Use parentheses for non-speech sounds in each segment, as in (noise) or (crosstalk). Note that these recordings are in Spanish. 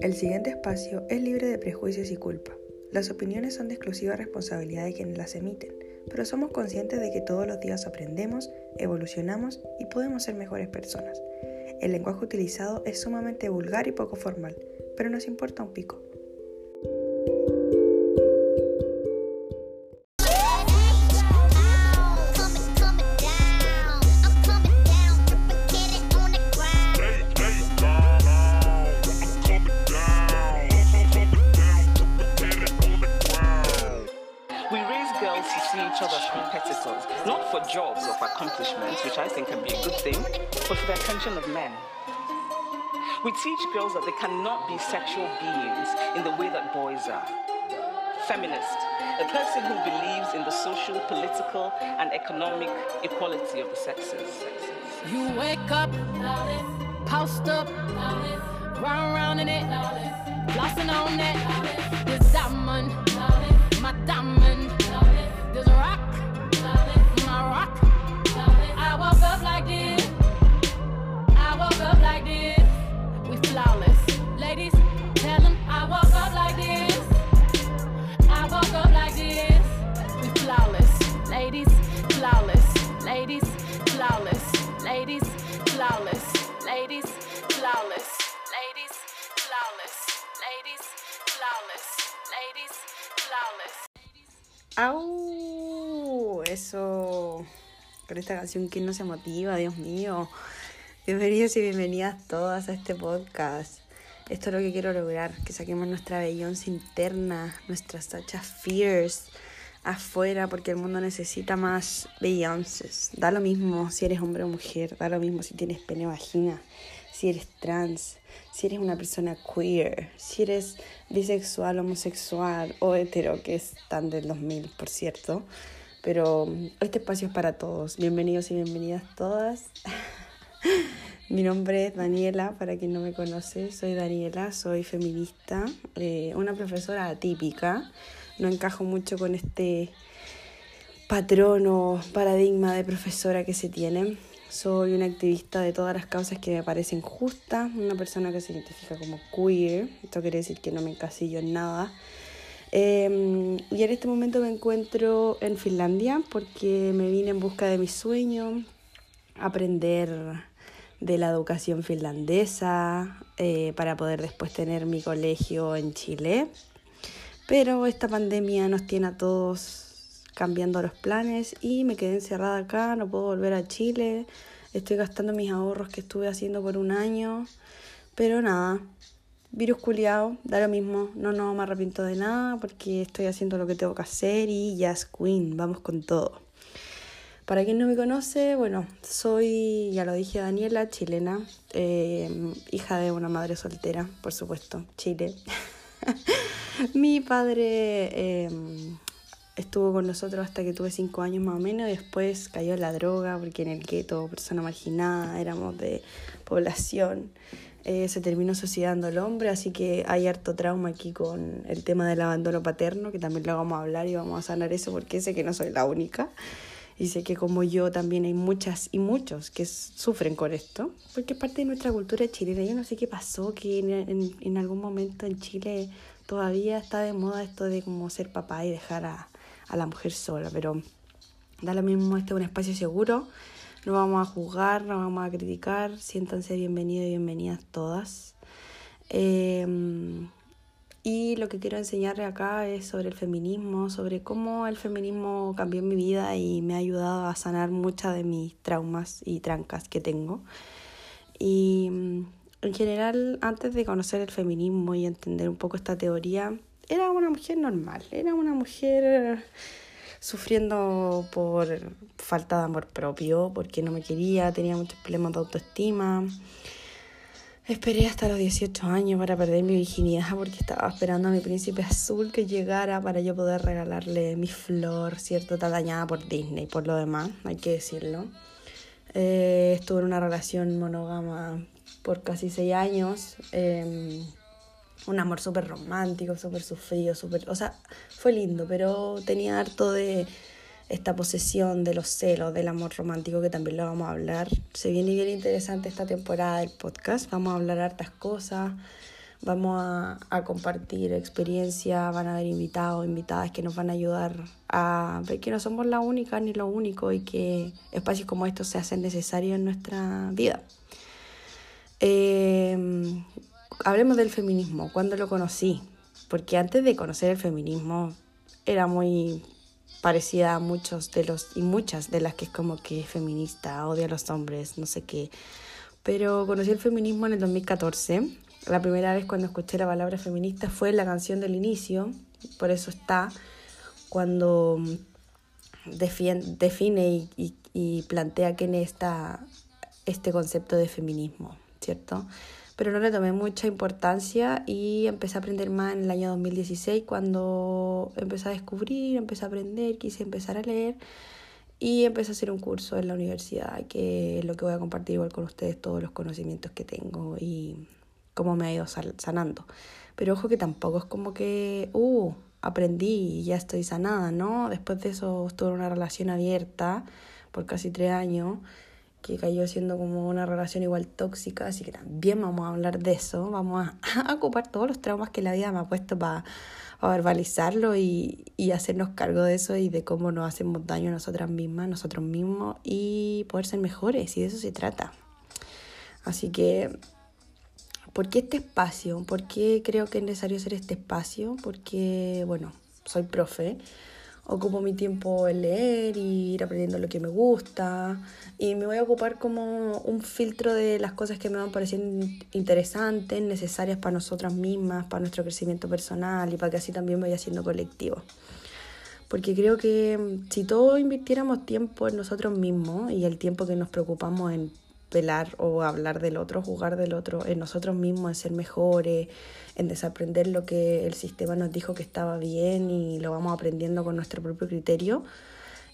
El siguiente espacio es libre de prejuicios y culpa. Las opiniones son de exclusiva responsabilidad de quienes las emiten, pero somos conscientes de que todos los días aprendemos, evolucionamos y podemos ser mejores personas. El lenguaje utilizado es sumamente vulgar y poco formal, pero nos importa un pico. Be sexual beings in the way that boys are. Feminist, a person who believes in the social, political, and economic equality of the sexes. You wake up, post up, run around in it, flossing on. This diamond, my diamond, Au, eso con esta canción que no se motiva, Dios mío. Bienvenidos y bienvenidas todas a este podcast. Esto es lo que quiero lograr, que saquemos nuestra bellonce interna, nuestras tachas fierce afuera, porque el mundo necesita más bellonces. Da lo mismo si eres hombre o mujer, da lo mismo si tienes pene o vagina, si eres trans, si eres una persona queer, si eres bisexual, homosexual o hetero, que es tan del 2000, por cierto. Pero este espacio es para todos. Bienvenidos y bienvenidas todas. (laughs) Mi nombre es Daniela, para quien no me conoce, soy Daniela, soy feminista, eh, una profesora atípica. No encajo mucho con este patrón o paradigma de profesora que se tiene. Soy una activista de todas las causas que me parecen justas, una persona que se identifica como queer. Esto quiere decir que no me encasillo en nada Em, y en este momento me encuentro en Finlandia porque me vine en busca de mi sueño, aprender de la educación finlandesa eh, para poder después tener mi colegio en Chile. Pero esta pandemia nos tiene a todos cambiando los planes y me quedé encerrada acá, no puedo volver a Chile, estoy gastando mis ahorros que estuve haciendo por un año, pero nada, virus culiado, da lo mismo, no, no me arrepiento de nada porque estoy haciendo lo que tengo que hacer y ya es queen, vamos con todo. Para quien no me conoce, bueno, soy, ya lo dije, Daniela, chilena, eh, hija de una madre soltera, por supuesto, Chile. (laughs) Mi padre em, estuvo con nosotros hasta que tuve cinco años más o menos y después cayó en la droga porque en el gueto, persona marginada, éramos de población. Eh, se terminó suicidando el hombre, así que hay harto trauma aquí con el tema del abandono paterno, que también lo vamos a hablar y vamos a sanar eso porque sé que no soy la única. Y sé que como yo también hay muchas y muchos que sufren con esto, porque es parte de nuestra cultura chilena. Yo no sé qué pasó, que en, en, algún momento en Chile todavía está de moda esto de como ser papá y dejar a, a la mujer sola, pero da lo mismo, este es un espacio seguro no vamos a juzgar, no vamos a criticar. Siéntanse bienvenidos y bienvenidas todas. Em, y lo que quiero enseñarles acá es sobre el feminismo, sobre cómo el feminismo cambió mi vida y me ha ayudado a sanar muchas de mis traumas y trancas que tengo. Y en general, antes de conocer el feminismo y entender un poco esta teoría, era una mujer normal, era una mujer sufriendo por falta de amor propio, porque no me quería, tenía muchos problemas de autoestima. Esperé hasta los 18 años para perder mi virginidad porque estaba esperando a mi príncipe azul que llegara para yo poder regalarle mi flor, ¿cierto? Está dañada por Disney, por lo demás, hay que decirlo. Eh, estuve en una relación monógama por casi 6 años. Eh, un amor súper romántico, súper sufrido, súper... O sea, fue lindo, pero tenía harto de esta posesión, de los celos, del amor romántico, que también lo vamos a hablar. Se viene bien interesante esta temporada del podcast, vamos a hablar hartas cosas, Vamos a, compartir experiencia, van a haber invitados, invitadas que nos van a ayudar a ver que no somos la única ni lo único y que espacios como estos se hacen necesarios en nuestra vida. Eh, hablemos del feminismo, ¿cuándo lo conocí? Porque antes de conocer el feminismo era muy parecida a muchos de los y muchas de las que es como que es feminista, odia a los hombres, no sé qué. Pero conocí el feminismo en el 2014 la primera vez cuando escuché la palabra feminista fue la canción del inicio, por eso está cuando define y, y, plantea quién está este concepto de feminismo, ¿cierto? Pero no le tomé mucha importancia y empecé a aprender más en el año 2016 cuando empecé a descubrir, empecé a aprender, quise empezar a leer y empecé a hacer un curso en la universidad, que es lo que voy a compartir igual con ustedes, todos los conocimientos que tengo y cómo me ha ido sanando. Pero ojo que tampoco es como que, uh, aprendí y ya estoy sanada, ¿no? Después de eso estuve en una relación abierta por casi tres años, que cayó siendo como una relación igual tóxica, así que también vamos a hablar de eso, vamos a, (laughs) ocupar todos los traumas que la vida me ha puesto para verbalizarlo y, y hacernos cargo de eso y de cómo nos hacemos daño a nosotras mismas, nosotros mismos y poder ser mejores, y de eso se trata. Así que ¿Por qué este espacio? ¿Por qué creo que es necesario hacer este espacio? Porque, bueno, soy profe, ocupo mi tiempo en leer y ir aprendiendo lo que me gusta y me voy a ocupar como un filtro de las cosas que me van pareciendo interesantes, necesarias para nosotras mismas, para nuestro crecimiento personal y para que así también vaya siendo colectivo. Porque creo que si todos invirtiéramos tiempo en nosotros mismos y el tiempo que nos preocupamos en pelar o hablar del otro, jugar del otro, en nosotros mismos, en ser mejores, en desaprender lo que el sistema nos dijo que estaba bien y lo vamos aprendiendo con nuestro propio criterio.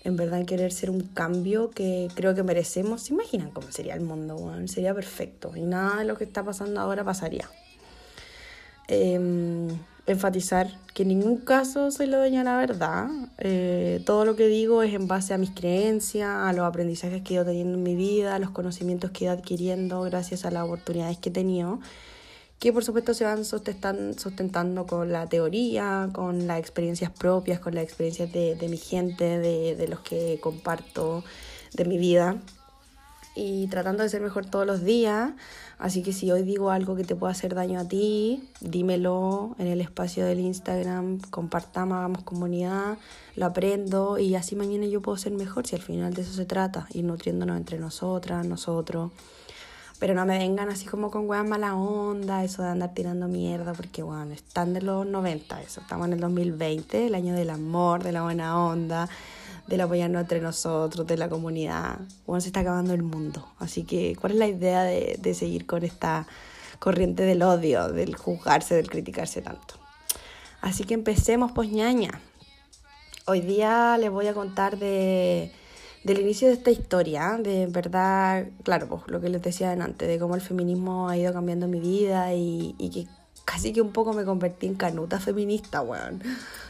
En verdad, querer ser un cambio que creo que merecemos. ¿Se imaginan cómo sería el mundo? Sería perfecto y nada de lo que está pasando ahora pasaría. Eh, enfatizar que en ningún caso soy la dueña de la verdad. Eh, todo lo que digo es en base a mis creencias, a los aprendizajes que he ido teniendo en mi vida, a los conocimientos que he ido adquiriendo gracias a las oportunidades que he tenido, que por supuesto se van sustentando con la teoría, con las experiencias propias, con las experiencias de, de mi gente, de, de los que comparto, de mi vida y tratando de ser mejor todos los días. Así que si hoy digo algo que te pueda hacer daño a ti, dímelo en el espacio del Instagram, compartamos, hagamos comunidad, lo aprendo y así mañana yo puedo ser mejor si al final de eso se trata, ir nutriéndonos entre nosotras, nosotros. Pero no me vengan así como con weas mala onda, eso de andar tirando mierda, porque bueno, están de los 90, eso, estamos en el 2020, el año del amor, de la buena onda del apoyarnos entre nosotros, de la comunidad. Bueno, se está acabando el mundo. Así que, ¿cuál es la idea de, de seguir con esta corriente del odio, del juzgarse, del criticarse tanto? Así que empecemos, pues ñaña. Hoy día les voy a contar de, del inicio de esta historia, de verdad, claro, pues lo que les decía antes, de cómo el feminismo ha ido cambiando mi vida y, y que casi que un poco me convertí en canuta feminista, weón.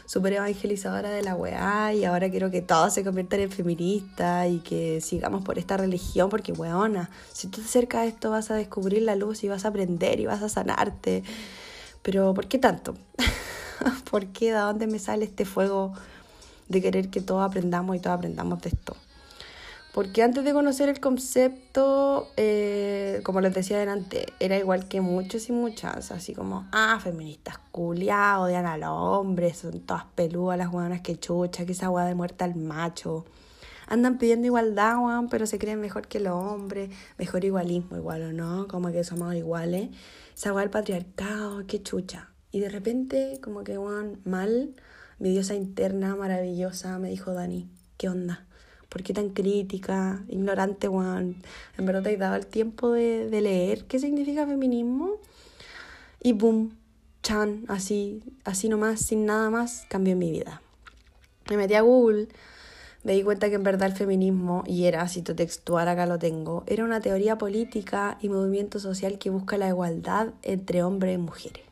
Súper evangelizadora de la weá y ahora quiero que todos se conviertan en feministas y que sigamos por esta religión porque, weona, si tú te acercas a esto vas a descubrir la luz y vas a aprender y vas a sanarte. Pero, ¿por qué tanto? (laughs) ¿Por qué? ¿De dónde me sale este fuego de querer que todos aprendamos y todos aprendamos de esto? Porque antes de conocer el concepto, eh, como les decía adelante, era igual que muchos y muchas, así como, ah, feministas culiadas, odian a los hombres, son todas peludas las hueonas que chucha, que esa hueá de muerta al macho. Andan pidiendo igualdad, weón, pero se creen mejor que los hombres, mejor igualismo igual o no, como que somos iguales. Esa hueá del patriarcado, qué chucha. Y de repente, como que, weón, mal, mi diosa interna maravillosa me dijo, Dani, ¿qué onda? ¿Por qué tan crítica, ignorante, Juan? En verdad te has dado el tiempo de, de leer qué significa feminismo. Y boom, chan, así, así nomás, sin nada más, cambió mi vida. Me metí a Google, me di cuenta que en verdad el feminismo, y era, cito textual, acá lo tengo, era una teoría política y movimiento social que busca la igualdad entre hombres y mujeres.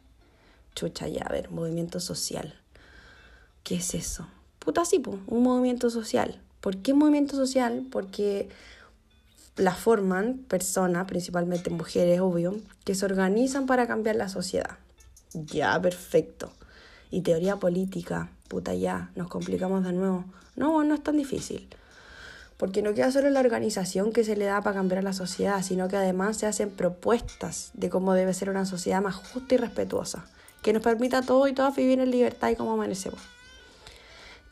Chucha, ya, a ver, movimiento social. ¿Qué es eso? Puta, sí, un movimiento social. ¿Por qué movimiento social? Porque la forman personas, principalmente mujeres, obvio, que se organizan para cambiar la sociedad. Ya, perfecto. Y teoría política, puta ya, nos complicamos de nuevo. No, no es tan difícil. Porque no queda solo la organización que se le da para cambiar la sociedad, sino que además se hacen propuestas de cómo debe ser una sociedad más justa y respetuosa, que nos permita a todos y todas vivir en libertad y como merecemos.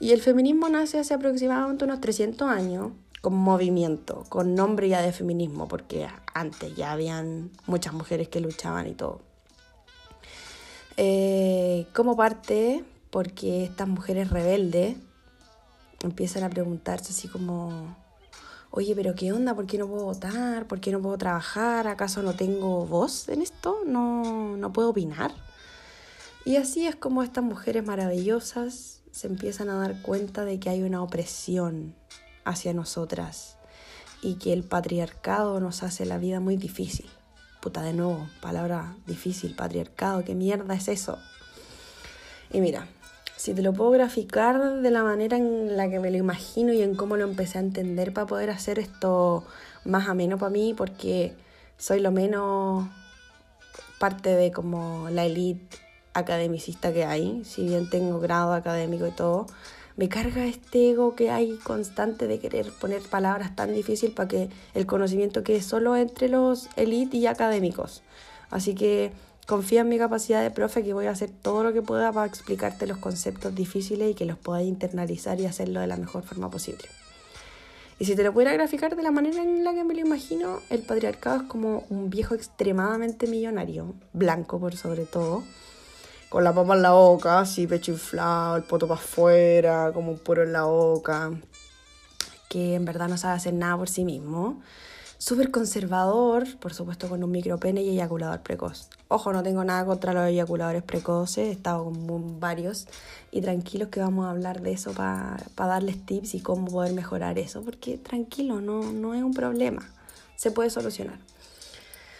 Y el feminismo nace hace aproximadamente unos 300 años con movimiento, con nombre ya de feminismo, porque antes ya habían muchas mujeres que luchaban y todo. Eh, como parte, porque estas mujeres rebeldes empiezan a preguntarse así como, oye, pero ¿qué onda? ¿Por qué no puedo votar? ¿Por qué no puedo trabajar? ¿Acaso no tengo voz en esto? ¿No, no puedo opinar? Y así es como estas mujeres maravillosas se empiezan a dar cuenta de que hay una opresión hacia nosotras y que el patriarcado nos hace la vida muy difícil. Puta, de nuevo, palabra difícil, patriarcado, ¿qué mierda es eso? Y mira, si te lo puedo graficar de la manera en la que me lo imagino y en cómo lo empecé a entender para poder hacer esto más ameno para mí, porque soy lo menos parte de como la elite academicista que hay, si bien tengo grado académico y todo, me carga este ego que hay constante de querer poner palabras tan difíciles para que el conocimiento quede solo entre los elite y académicos. Así que confía en mi capacidad de profe que voy a hacer todo lo que pueda para explicarte los conceptos difíciles y que los puedas internalizar y hacerlo de la mejor forma posible. Y si te lo pudiera graficar de la manera en la que me lo imagino, el patriarcado es como un viejo extremadamente millonario, blanco por sobre todo, con la papa en la boca, así pecho inflado, el poto para afuera, como un puro en la boca, que en verdad no sabe hacer nada por sí mismo. Súper conservador, por supuesto con un micropene y eyaculador precoz. Ojo, no tengo nada contra los eyaculadores precoces, he estado con varios y tranquilos que vamos a hablar de eso para darles tips y cómo poder mejorar eso, porque tranquilo, no, no es un problema, se puede solucionar.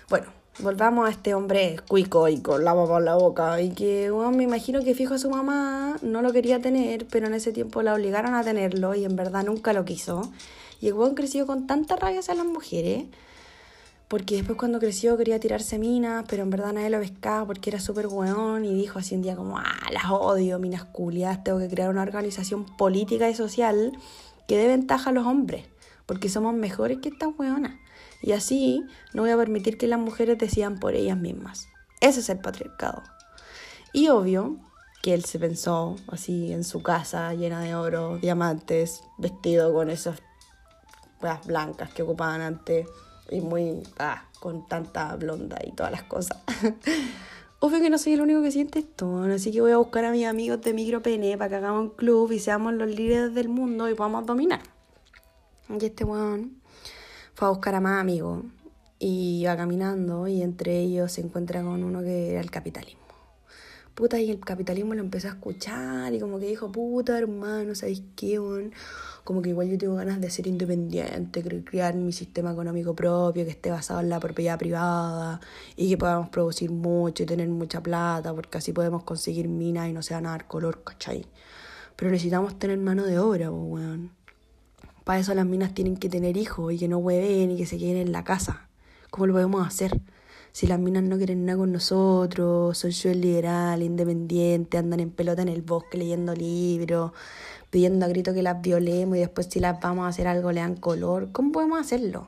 Bueno, volvamos a este hombre cuico y con la papa en la boca. Y que me imagino que fijo a su mamá no lo quería tener, pero en ese tiempo la obligaron a tenerlo y en verdad nunca lo quiso. Y el weón creció con tanta rabia hacia las mujeres. Porque después cuando creció quería tirarse minas, pero en verdad nadie lo pescaba porque era súper weón y dijo así un día como, ah, las odio, minas culiadas, tengo que crear una organización política y social que dé ventaja a los hombres, porque somos mejores que estas weonas. Y así no voy a permitir que las mujeres decidan por ellas mismas. Ese es el patriarcado. Y obvio que él se pensó así en su casa llena de oro, diamantes, vestido con esas blancas que ocupaban antes y muy ah, con tanta blonda y todas las cosas. (laughs) Obvio que no soy el único que siente esto, así que voy a buscar a mis amigos de micropene para que hagamos un club y seamos los líderes del mundo y podamos dominar. Y este weón fue a buscar a más amigos y va caminando y entre ellos se encuentra con uno que era el capitalismo. Puta, y el capitalismo lo empezó a escuchar y como que dijo, puta hermano, ¿sabéis qué? Como que igual yo tengo ganas de ser independiente, crear mi sistema económico propio, que esté basado en la propiedad privada y que podamos producir mucho y tener mucha plata, porque así podemos conseguir minas y no se van a dar color, ¿cachai? Pero necesitamos tener mano de obra, weón. Para eso las minas tienen que tener hijos y que no hueven y que se queden en la casa. ¿Cómo lo podemos hacer? Si las minas no quieren nada con nosotros, son yo el liberal, independiente, andan en pelota en el bosque leyendo libros, pidiendo a grito que las violemos y después si las vamos a hacer algo le dan color. ¿Cómo podemos hacerlo?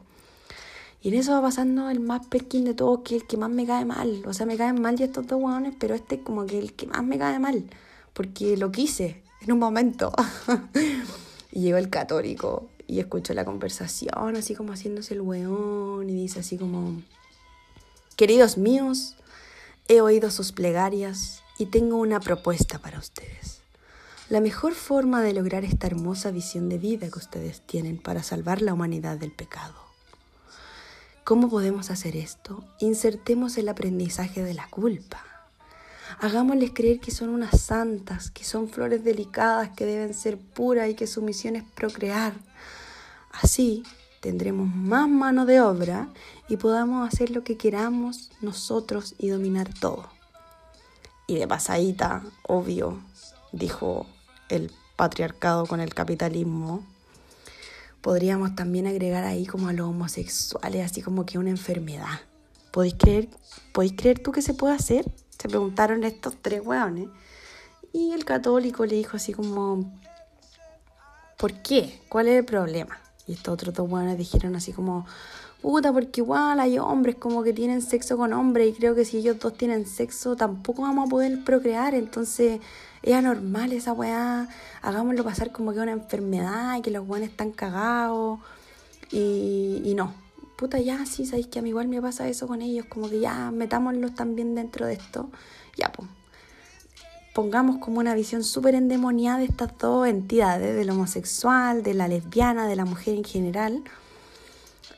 Y en eso va pasando el más perkin de todos, que es el que más me cae mal. O sea, me caen mal ya estos dos hueones, pero este es como que el que más me cae mal. Porque lo quise en un momento. (laughs) Y llegó el católico y escuchó la conversación, así como haciéndose el weón, y dice así como, queridos míos, he oído sus plegarias y tengo una propuesta para ustedes. La mejor forma de lograr esta hermosa visión de vida que ustedes tienen para salvar la humanidad del pecado. ¿Cómo podemos hacer esto? Insertemos el aprendizaje de la culpa Hagámosles creer que son unas santas, que son flores delicadas, que deben ser puras y que su misión es procrear. Así tendremos más mano de obra y podamos hacer lo que queramos nosotros y dominar todo. Y de pasadita, obvio, dijo el patriarcado con el capitalismo, podríamos también agregar ahí como a los homosexuales, así como que una enfermedad. ¿Podéis creer, ¿Podéis creer tú que se puede hacer? Se preguntaron estos tres hueones. Y el católico le dijo así como, ¿por qué? ¿Cuál es el problema? Y estos otros dos hueones dijeron así como, puta, porque igual hay hombres como que tienen sexo con hombres y creo que si ellos dos tienen sexo tampoco vamos a poder procrear, entonces es anormal esa weá, hagámoslo pasar como que una enfermedad y que los hueones están cagados y, y no. Puta, ya, sí, sabéis que a mí igual me pasa eso con ellos, como que ya metámoslos también dentro de esto. Ya, pues, pongamos como una visión súper endemoniada de estas dos entidades, del homosexual, de la lesbiana, de la mujer en general,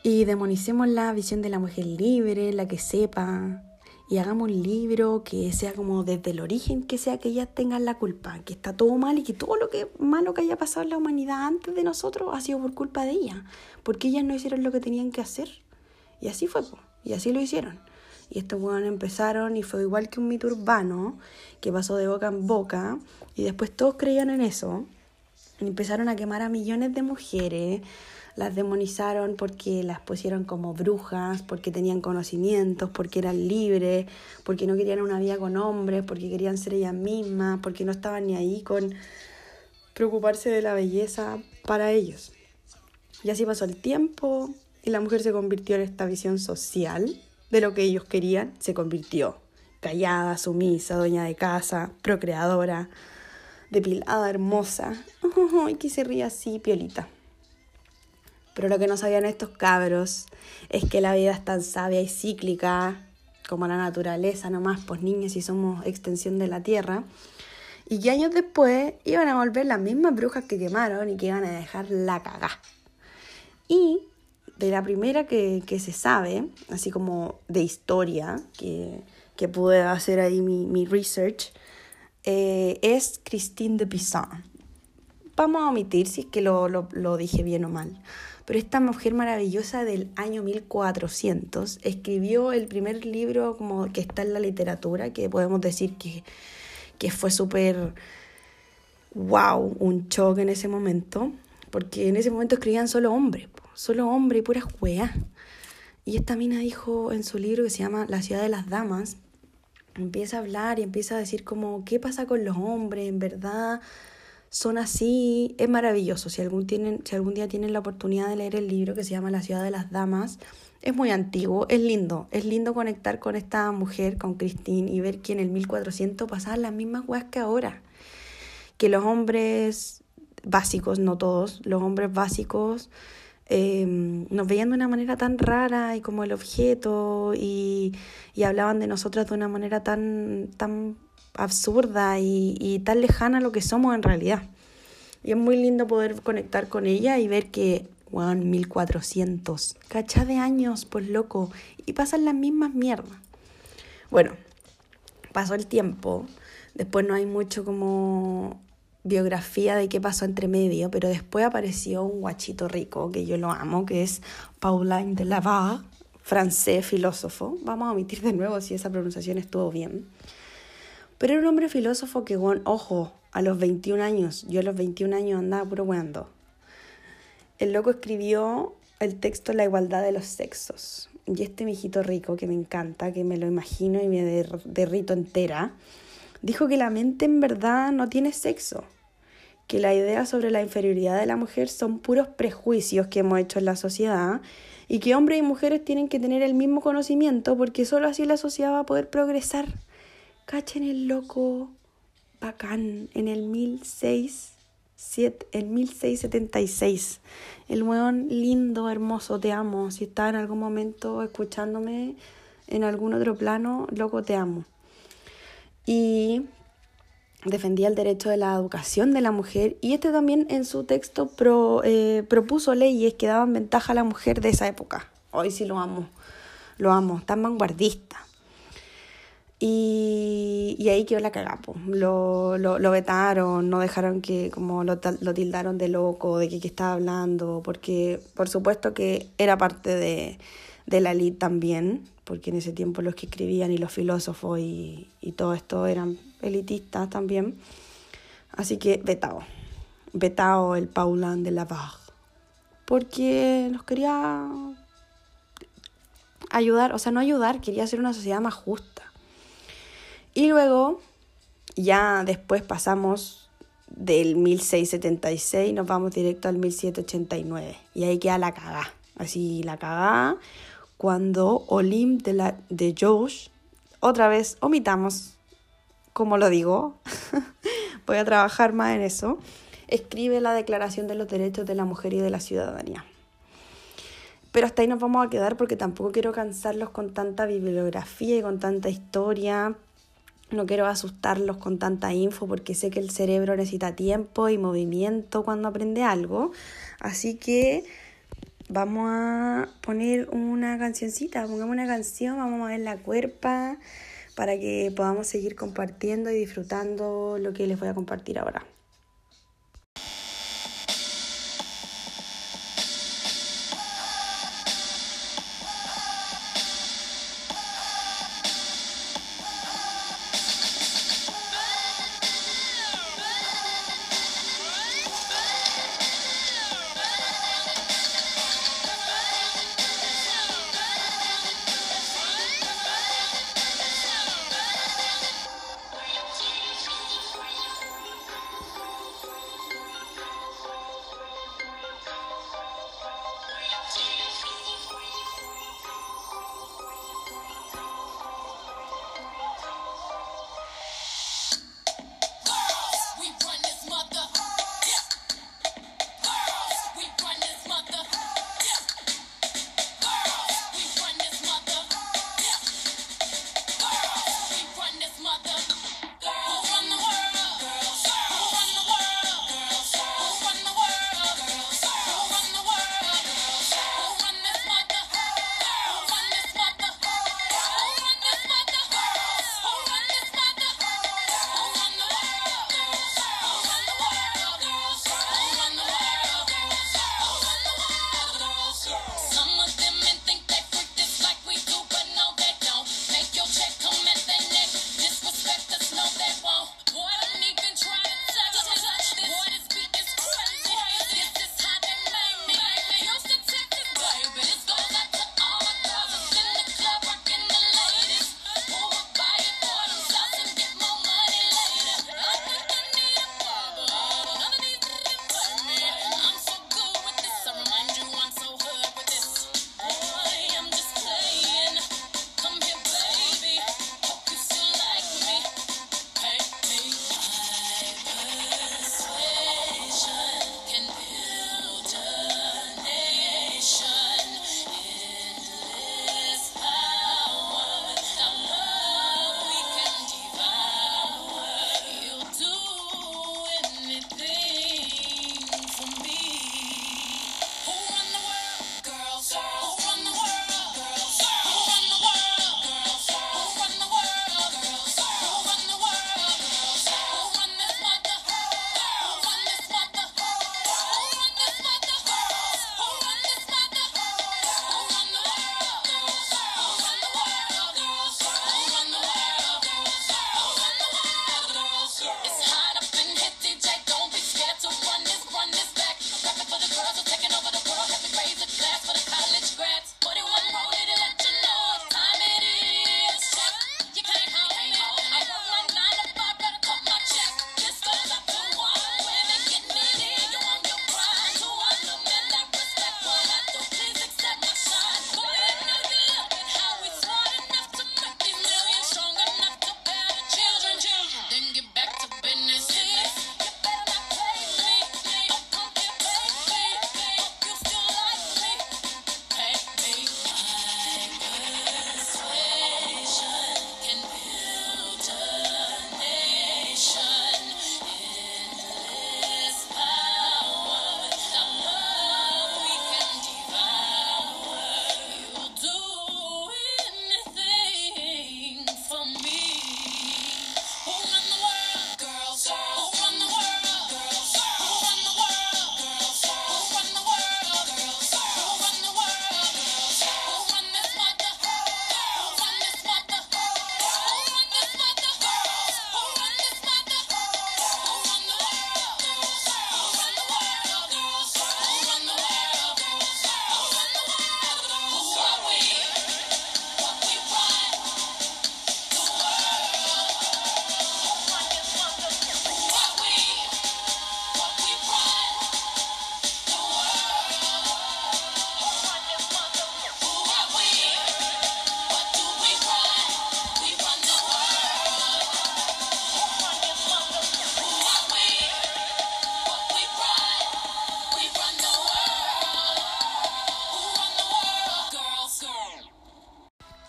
y demonicemos la visión de la mujer libre, la que sepa, y hagamos un libro que sea como desde el origen, que sea que ellas tengan la culpa, que está todo mal y que todo lo que malo que haya pasado en la humanidad antes de nosotros ha sido por culpa de ellas, porque ellas no hicieron lo que tenían que hacer. Y así fue, y así lo hicieron. Y estos hueones empezaron y fue igual que un mito urbano que pasó de boca en boca y después todos creían en eso. Y empezaron a quemar a millones de mujeres, las demonizaron porque las pusieron como brujas, porque tenían conocimientos, porque eran libres, porque no querían una vida con hombres, porque querían ser ellas mismas, porque no estaban ni ahí con preocuparse de la belleza para ellos. Y así pasó el tiempo y la mujer se convirtió en esta visión social de lo que ellos querían, se convirtió callada, sumisa, dueña de casa, procreadora, depilada, hermosa. (laughs) y que se ríe así, piolita. Pero lo que no sabían estos cabros es que la vida es tan sabia y cíclica como la naturaleza nomás, pues niños y somos extensión de la tierra. Y que años después iban a volver las mismas brujas que quemaron y que iban a dejar la cagá. Y de la primera que, se sabe, así como de historia, que, que pude hacer ahí mi, research, eh, es Christine de Pizarro. Vamos a omitir si es que lo, lo dije bien o mal pero esta mujer maravillosa del año 1400 escribió el primer libro como que está en la literatura, que podemos decir que, que fue súper wow, un choque en ese momento, porque en ese momento escribían solo hombres, solo hombres y puras weas. Y esta mina dijo en su libro que se llama La ciudad de las damas, empieza a hablar y empieza a decir como, ¿qué pasa con los hombres? En verdad, son así, es maravilloso. Si algún, tienen, si algún día tienen la oportunidad de leer el libro que se llama La ciudad de las damas, es muy antiguo, es lindo, es lindo conectar con esta mujer, con Christine, y ver que en el 1400 pasaban las mismas weas que ahora. Que los hombres básicos, no todos, los hombres básicos em, nos veían de una manera tan rara y como el objeto y, y hablaban de nosotras de una manera tan, tan absurda y, tan lejana a lo que somos en realidad. Y es muy lindo poder conectar con ella y ver que, bueno, 1400, cacha de años, pues loco, y pasan las mismas mierdas. Bueno, pasó el tiempo, después no hay mucho como biografía de qué pasó entre medio, pero después apareció un guachito rico, que yo lo amo, que es Pauline de Lavar, francés filósofo. Vamos a omitir de nuevo si esa pronunciación estuvo bien. Pero era un hombre filósofo que, ojo, a los 21 años, yo a los 21 años andaba puro weando. El loco escribió el texto La igualdad de los sexos. Y este mijito rico que me encanta, que me lo imagino y me derrito entera, dijo que la mente en verdad no tiene sexo, que la idea sobre la inferioridad de la mujer son puros prejuicios que hemos hecho en la sociedad y que hombres y mujeres tienen que tener el mismo conocimiento porque solo así la sociedad va a poder progresar. Cachen el loco bacán en el 16, el 1676. El weón lindo, hermoso, te amo. Si está en algún momento escuchándome en algún otro plano, loco, te amo. Y defendía el derecho de la educación de la mujer y este también en su texto pro, eh, propuso leyes que daban ventaja a la mujer de esa época. Hoy sí lo amo, lo amo, tan vanguardista. Y, y, ahí quedó la cagada, lo, lo, lo, vetaron, no dejaron que, como lo, lo tildaron de loco, de que, que, estaba hablando, porque por supuesto que era parte de, de la elite también, porque en ese tiempo los que escribían y los filósofos y, y todo esto eran elitistas también. Así que vetado, vetado el Paulan de la porque nos quería ayudar, o sea, no ayudar, quería hacer una sociedad más justa Y luego, ya después pasamos del 1676, nos vamos directo al 1789. Y ahí queda la cagá. Así la cagá cuando Olim de, la, de Josh, otra vez omitamos, como lo digo, (laughs) voy a trabajar más en eso, escribe la Declaración de los Derechos de la Mujer y de la Ciudadanía. Pero hasta ahí nos vamos a quedar porque tampoco quiero cansarlos con tanta bibliografía y con tanta historia. No quiero asustarlos con tanta info porque sé que el cerebro necesita tiempo y movimiento cuando aprende algo. Así que vamos a poner una cancioncita, pongamos una canción, vamos a ver la cuerpa para que podamos seguir compartiendo y disfrutando lo que les voy a compartir ahora.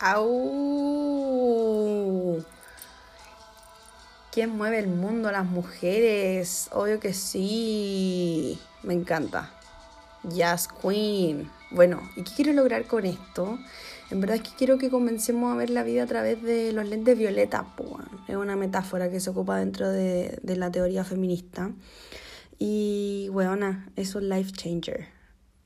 ¡Au! ¿Quién mueve el mundo? Las mujeres. Obvio que sí. Me encanta. Jazz Queen. Bueno, ¿y qué quiero lograr con esto? En verdad es que quiero que comencemos a ver la vida a través de los lentes violetas. Es una metáfora que se ocupa dentro de, de la teoría feminista. Y, weona, es un life changer.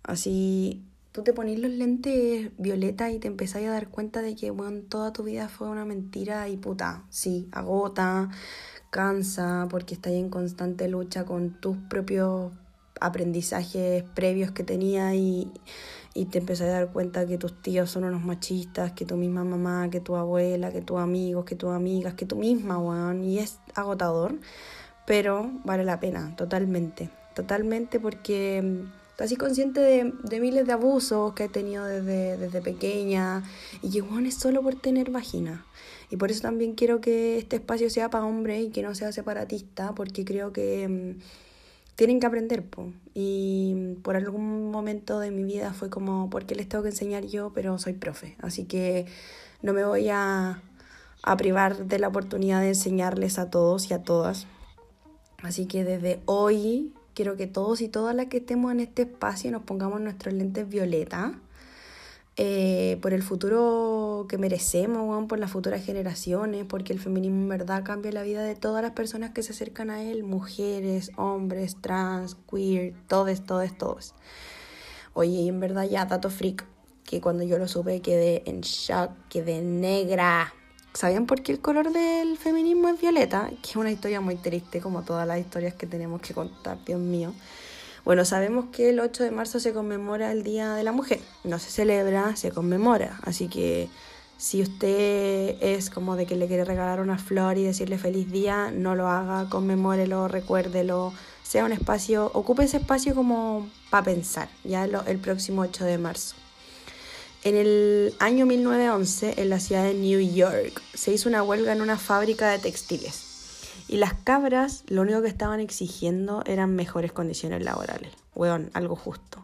Así, tú te ponís los lentes violeta y te empezás a dar cuenta de que, bueno, toda tu vida fue una mentira y puta, sí, agota, cansa, porque estás en constante lucha con tus propios aprendizajes previos que tenías y, y te empezás a dar cuenta que tus tíos son unos machistas, que tu misma mamá, que tu abuela, que tus amigos, que tus amigas, que tú misma, weón, y es agotador, pero vale la pena, totalmente, totalmente porque mm, así consciente de, miles de abusos que he tenido desde, desde pequeña y que, weón, es solo por tener vagina. Y por eso también quiero que este espacio sea para hombres y que no sea separatista, porque creo que mm, tienen que aprender, po. Y por algún momento de mi vida fue como, ¿por qué les tengo que enseñar yo? Pero soy profe, así que no me voy a privar de la oportunidad de enseñarles a todos y a todas. Así que desde hoy quiero que todos y todas las que estemos en este espacio nos pongamos nuestros lentes violeta eh, por el futuro que merecemos, por las futuras generaciones, porque el feminismo en verdad cambia la vida de todas las personas que se acercan a él, mujeres, hombres, trans, queer, todos, todos, todos. Oye, y en verdad ya, dato freak, que cuando yo lo supe quedé en shock, quedé negra. ¿Sabían por qué el color del feminismo es violeta? Que es una historia muy triste, como todas las historias que tenemos que contar, Dios mío. Bueno, sabemos que el 8 de marzo se conmemora el Día de la Mujer. No se celebra, se conmemora. Así que si usted es como de que le quiere regalar una flor y decirle feliz día, no lo haga, conmemórelo, recuérdelo. Sea un espacio, ocupe ese espacio como para pensar, ya el próximo 8 de marzo. En el año 1911, en la ciudad de New York, se hizo una huelga en una fábrica de textiles. Y las cabras lo único que estaban exigiendo eran mejores condiciones laborales. Weón, algo justo.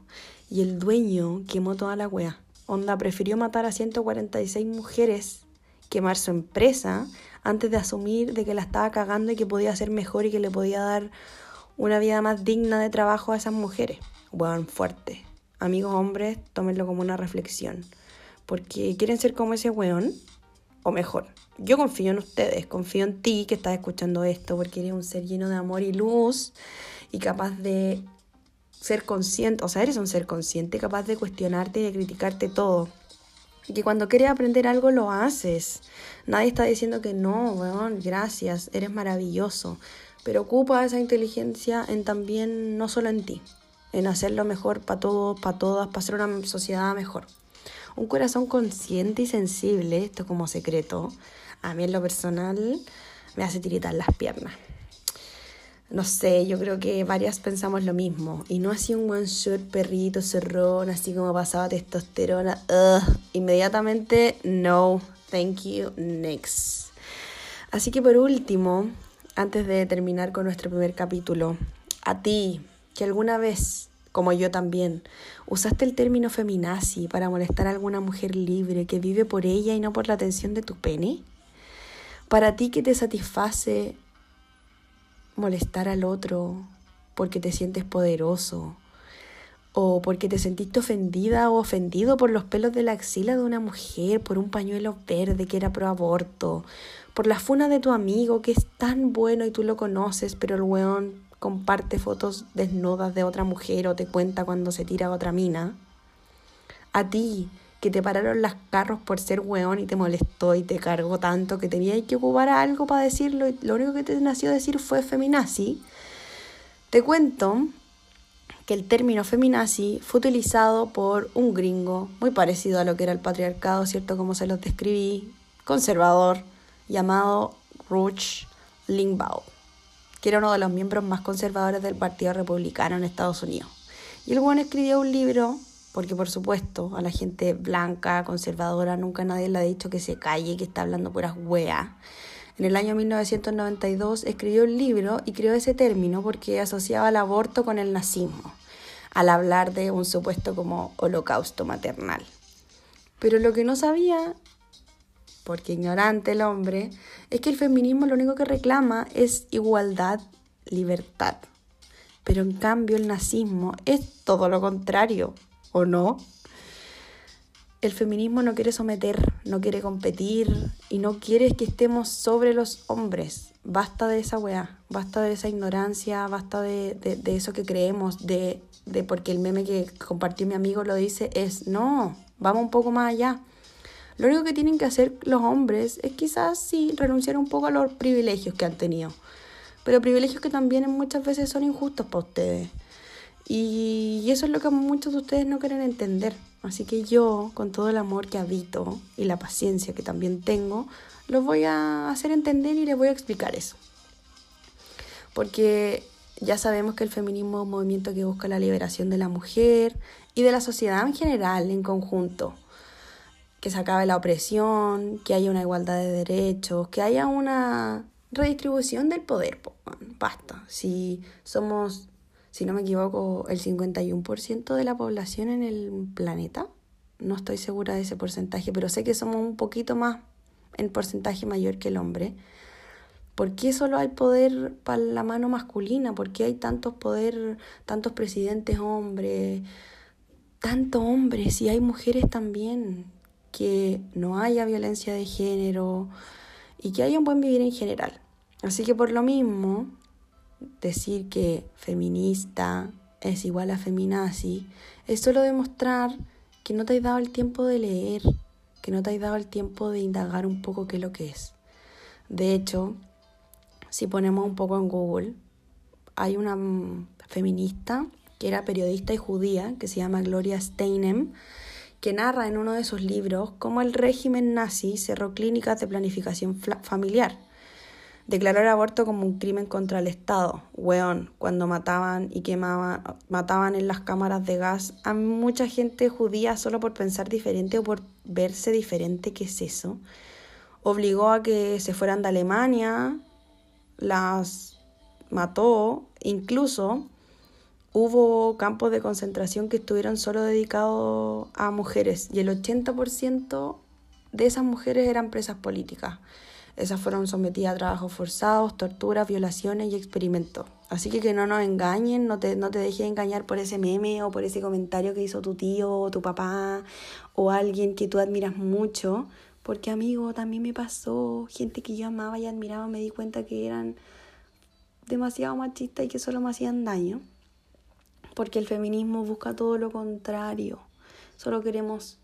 Y el dueño quemó toda la wea. Onda prefirió matar a 146 mujeres, quemar su empresa, antes de asumir de que la estaba cagando y que podía ser mejor y que le podía dar una vida más digna de trabajo a esas mujeres. Weón, fuerte. Amigos hombres, tómenlo como una reflexión. Porque quieren ser como ese weón, o mejor, yo confío en ustedes, confío en ti que estás escuchando esto, porque eres un ser lleno de amor y luz y capaz de ser consciente, o sea, eres un ser consciente, capaz de cuestionarte y de criticarte todo. Y que cuando quieres aprender algo lo haces. Nadie está diciendo que no, weón, gracias, eres maravilloso. Pero ocupa esa inteligencia en también, no solo en ti, en hacerlo mejor para todos, para todas, para hacer una sociedad mejor. Un corazón consciente y sensible, esto como secreto, a mí en lo personal me hace tiritar las piernas. No sé, yo creo que varias pensamos lo mismo. Y no así un one shot perrito, cerrón, así como pasaba testosterona. Inmediatamente, no, thank you, next. Así que por último, antes de terminar con nuestro primer capítulo, a ti, que alguna vez, como yo también, usaste el término feminazi para molestar a alguna mujer libre que vive por ella y no por la atención de tu pene. Para ti que te satisface molestar al otro porque te sientes poderoso o porque te sentiste ofendida o ofendido por los pelos de la axila de una mujer, por un pañuelo verde que era pro aborto, por la funa de tu amigo que es tan bueno y tú lo conoces, pero el weón comparte fotos desnudas de otra mujer o te cuenta cuando se tira a otra mina. A ti que te pararon las carros por ser weón y te molestó y te cargó tanto que tenías que ocupar algo para decirlo y lo único que te nació decir fue feminazi, te cuento que el término feminazi fue utilizado por un gringo muy parecido a lo que era el patriarcado, ¿cierto? Como se los describí, conservador, llamado Rush Limbaugh, que era uno de los miembros más conservadores del Partido Republicano en Estados Unidos. Y el weón escribió un libro porque por supuesto a la gente blanca, conservadora, nunca nadie le ha dicho que se calle, que está hablando puras weas. En el año 1992 escribió un libro y creó ese término porque asociaba el aborto con el nazismo, al hablar de un supuesto como holocausto maternal. Pero lo que no sabía porque ignorante el hombre, es que el feminismo lo único que reclama es igualdad, libertad. Pero en cambio el nazismo es todo lo contrario, ¿o no? El feminismo no quiere someter, no quiere competir y no quiere que estemos sobre los hombres. Basta de esa weá, basta de esa ignorancia, basta de, de, eso que creemos, de, de porque el meme que compartió mi amigo lo dice, es no, vamos un poco más allá. Lo único que tienen que hacer los hombres es quizás sí renunciar un poco a los privilegios que han tenido, pero privilegios que también muchas veces son injustos para ustedes. Y eso es lo que muchos de ustedes no quieren entender. Así que yo, con todo el amor que habito y la paciencia que también tengo, los voy a hacer entender y les voy a explicar eso. Porque ya sabemos que el feminismo es un movimiento que busca la liberación de la mujer y de la sociedad en general, en conjunto. Que se acabe la opresión, que haya una igualdad de derechos, que haya una redistribución del poder. Basta. Si somos si no me equivoco, el 51% de la población en el planeta. No estoy segura de ese porcentaje, pero sé que somos un poquito más en porcentaje mayor que el hombre. ¿Por qué solo hay poder para la mano masculina? ¿Por qué hay tantos poder, tantos presidentes hombres, tanto hombres y hay mujeres también? Que no haya violencia de género y que haya un buen vivir en general. Así que por lo mismo, decir que feminista es igual a feminazi es solo demostrar que no te has dado el tiempo de leer, que no te has dado el tiempo de indagar un poco qué es lo que es. De hecho, si ponemos un poco en Google, hay una feminista que era periodista y judía, que se llama Gloria Steinem, que narra en uno de sus libros cómo el régimen nazi cerró clínicas de planificación familiar Declaró el aborto como un crimen contra el Estado. Weón, cuando mataban y quemaban, mataban en las cámaras de gas a mucha gente judía solo por pensar diferente o por verse diferente, ¿qué es eso? Obligó a que se fueran de Alemania, las mató, incluso hubo campos de concentración que estuvieron solo dedicados a mujeres y el 80% de esas mujeres eran presas políticas. Esas fueron sometidas a trabajos forzados, torturas, violaciones y experimentos. Así que que no nos engañen, no te, no te dejes engañar por ese meme o por ese comentario que hizo tu tío o tu papá o alguien que tú admiras mucho. Porque amigo, también me pasó, gente que yo amaba y admiraba, me di cuenta que eran demasiado machistas y que solo me hacían daño. Porque el feminismo busca todo lo contrario. Solo queremos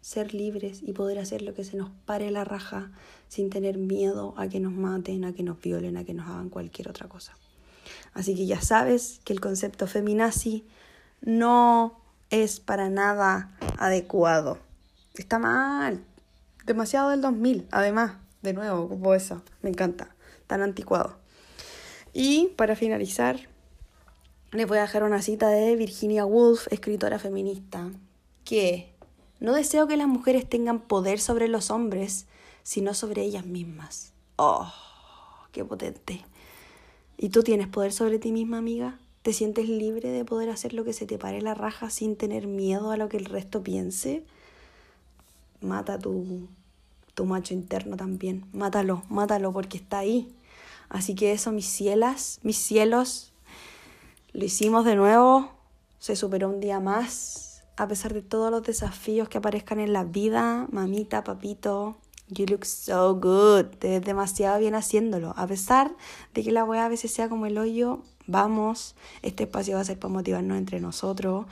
ser libres y poder hacer lo que se nos pare la raja sin tener miedo a que nos maten, a que nos violen, a que nos hagan cualquier otra cosa. Así que ya sabes que el concepto feminazi no es para nada adecuado. Está mal. Demasiado del 2000, además. De nuevo, como eso. Me encanta. Tan anticuado. Y para finalizar, les voy a dejar una cita de Virginia Woolf, escritora feminista, que no deseo que las mujeres tengan poder sobre los hombres, sino sobre ellas mismas. Oh, qué potente. ¿Y tú tienes poder sobre ti misma, amiga? ¿Te sientes libre de poder hacer lo que se te pare la raja sin tener miedo a lo que el resto piense? Mata tu, tu macho interno también. Mátalo, mátalo porque está ahí. Así que eso, mis cielas, mis cielos, lo hicimos de nuevo. Se superó un día más a pesar de todos los desafíos que aparezcan en la vida, mamita, papito, you look so good, te ves demasiado bien haciéndolo. A pesar de que la weá a veces sea como el hoyo, vamos, este espacio va a ser para motivarnos entre nosotros,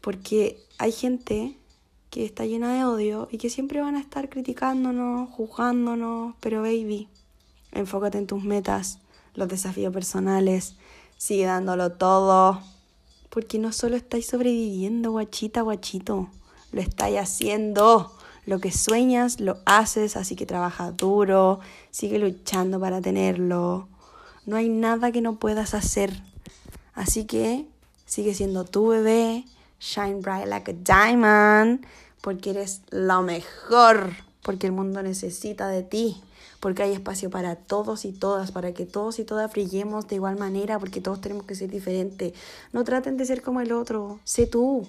porque hay gente que está llena de odio y que siempre van a estar criticándonos, juzgándonos, pero baby, enfócate en tus metas, los desafíos personales, sigue dándolo todo. Porque no solo estáis sobreviviendo, guachita, guachito, lo estáis haciendo. Lo que sueñas, lo haces, así que trabaja duro, sigue luchando para tenerlo. No hay nada que no puedas hacer. Así que sigue siendo tu bebé, shine bright like a diamond, porque eres lo mejor, porque el mundo necesita de ti porque hay espacio para todos y todas, para que todos y todas brillemos de igual manera, porque todos tenemos que ser diferentes. No traten de ser como el otro, sé tú.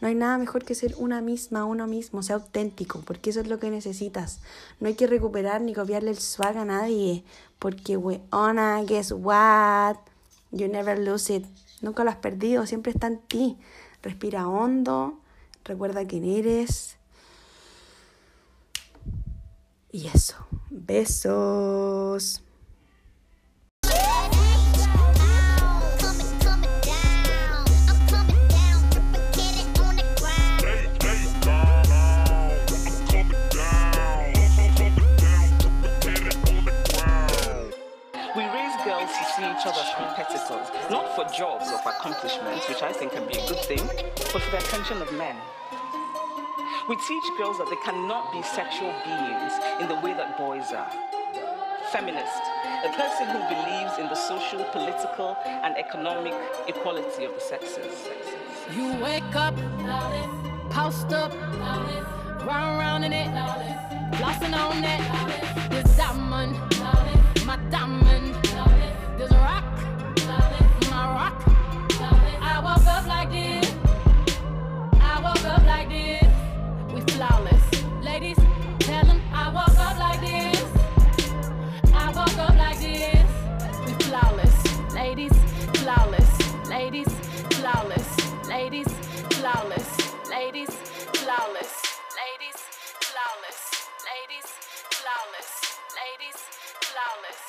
No hay nada mejor que ser una misma, uno mismo, sea auténtico, porque eso es lo que necesitas. No hay que recuperar ni copiarle el swag a nadie, porque weona, guess what? You never lose it. Nunca lo has perdido, siempre está en ti. Respira hondo, recuerda quién eres. Y eso. Besos. We teach girls that they cannot be sexual beings in the way that boys are. Feminist, a person who believes in the social, political, and economic equality of the sexes. You wake up, post up, round round in it, flossing on it. This diamond, my diamond.